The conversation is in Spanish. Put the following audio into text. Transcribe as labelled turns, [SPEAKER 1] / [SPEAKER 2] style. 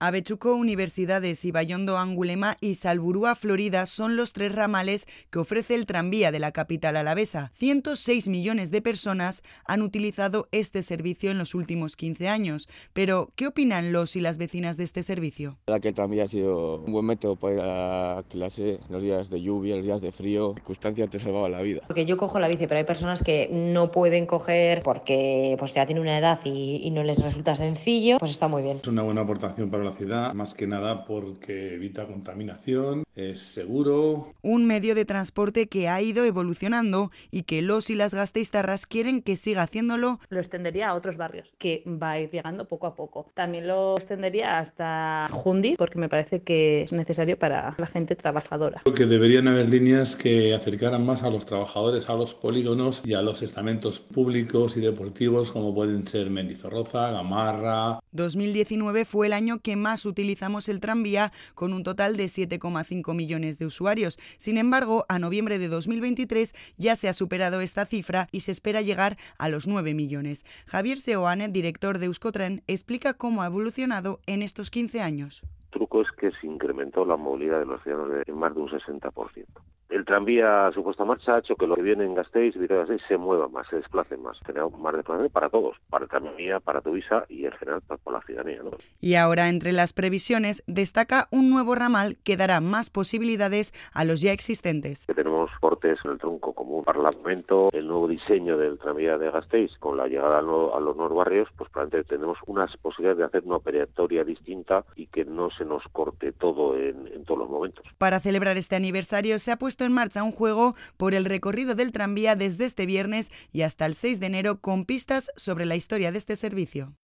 [SPEAKER 1] Avechuco Universidades, Ibayondo Angulema y Salburúa Florida son los tres ramales que ofrece el tranvía de la capital alavesa. 106 millones de personas han utilizado este servicio en los últimos 15 años. Pero, ¿qué opinan los y las vecinas de este servicio?
[SPEAKER 2] La que el tranvía ha sido un buen método para ir a clase en los días de lluvia, en los días de frío. Circunstancias te salvaba la vida.
[SPEAKER 3] Porque yo cojo la bici, pero hay personas que no pueden coger porque pues ya tienen una edad y, y no les resulta sencillo. Pues está muy bien.
[SPEAKER 4] Es una buena aportación para la ciudad, más que nada porque evita contaminación, es seguro.
[SPEAKER 1] Un medio de transporte que ha ido evolucionando y que los y las gasteiztarras quieren que siga haciéndolo.
[SPEAKER 5] Lo extendería a otros barrios, que va a ir llegando poco a poco. También lo extendería hasta Jundi, porque me parece que es necesario para la gente trabajadora.
[SPEAKER 4] Creo que deberían haber líneas que acercaran más a los trabajadores, a los polígonos y a los estamentos públicos y deportivos como pueden ser Mendizorroza, Gamarra.
[SPEAKER 1] 2019 fue el año que más utilizamos el tranvía con un total de 7,5 millones de usuarios. Sin embargo, a noviembre de 2023 ya se ha superado esta cifra y se espera llegar a los 9 millones. Javier Seoane, director de Euskotren, explica cómo ha evolucionado en estos 15 años.
[SPEAKER 6] El truco es que se incrementó la movilidad de los ciudadanos en más de un 60%. El tranvía a su puesta marcha ha hecho que los que vienen en Gasteiz y Gasteiz se muevan más, se desplacen más. Tenemos más desplazamiento para todos, para el tranvía, para Tuvisa y en general para, la ciudadanía. ¿no?
[SPEAKER 1] Y ahora, entre las previsiones, destaca un nuevo ramal que dará más posibilidades a los ya existentes.
[SPEAKER 6] Tenemos cortes en el tronco común Parlamento, el nuevo diseño del tranvía de Gasteiz con la llegada a, no, a los nuevos barrios, pues probablemente tenemos unas posibilidades de hacer una operatoria distinta y que no se nos corte todo en, en todos los momentos.
[SPEAKER 1] Para celebrar este aniversario se ha en marcha un juego por el recorrido del tranvía desde este viernes y hasta el 6 de enero con pistas sobre la historia de este servicio.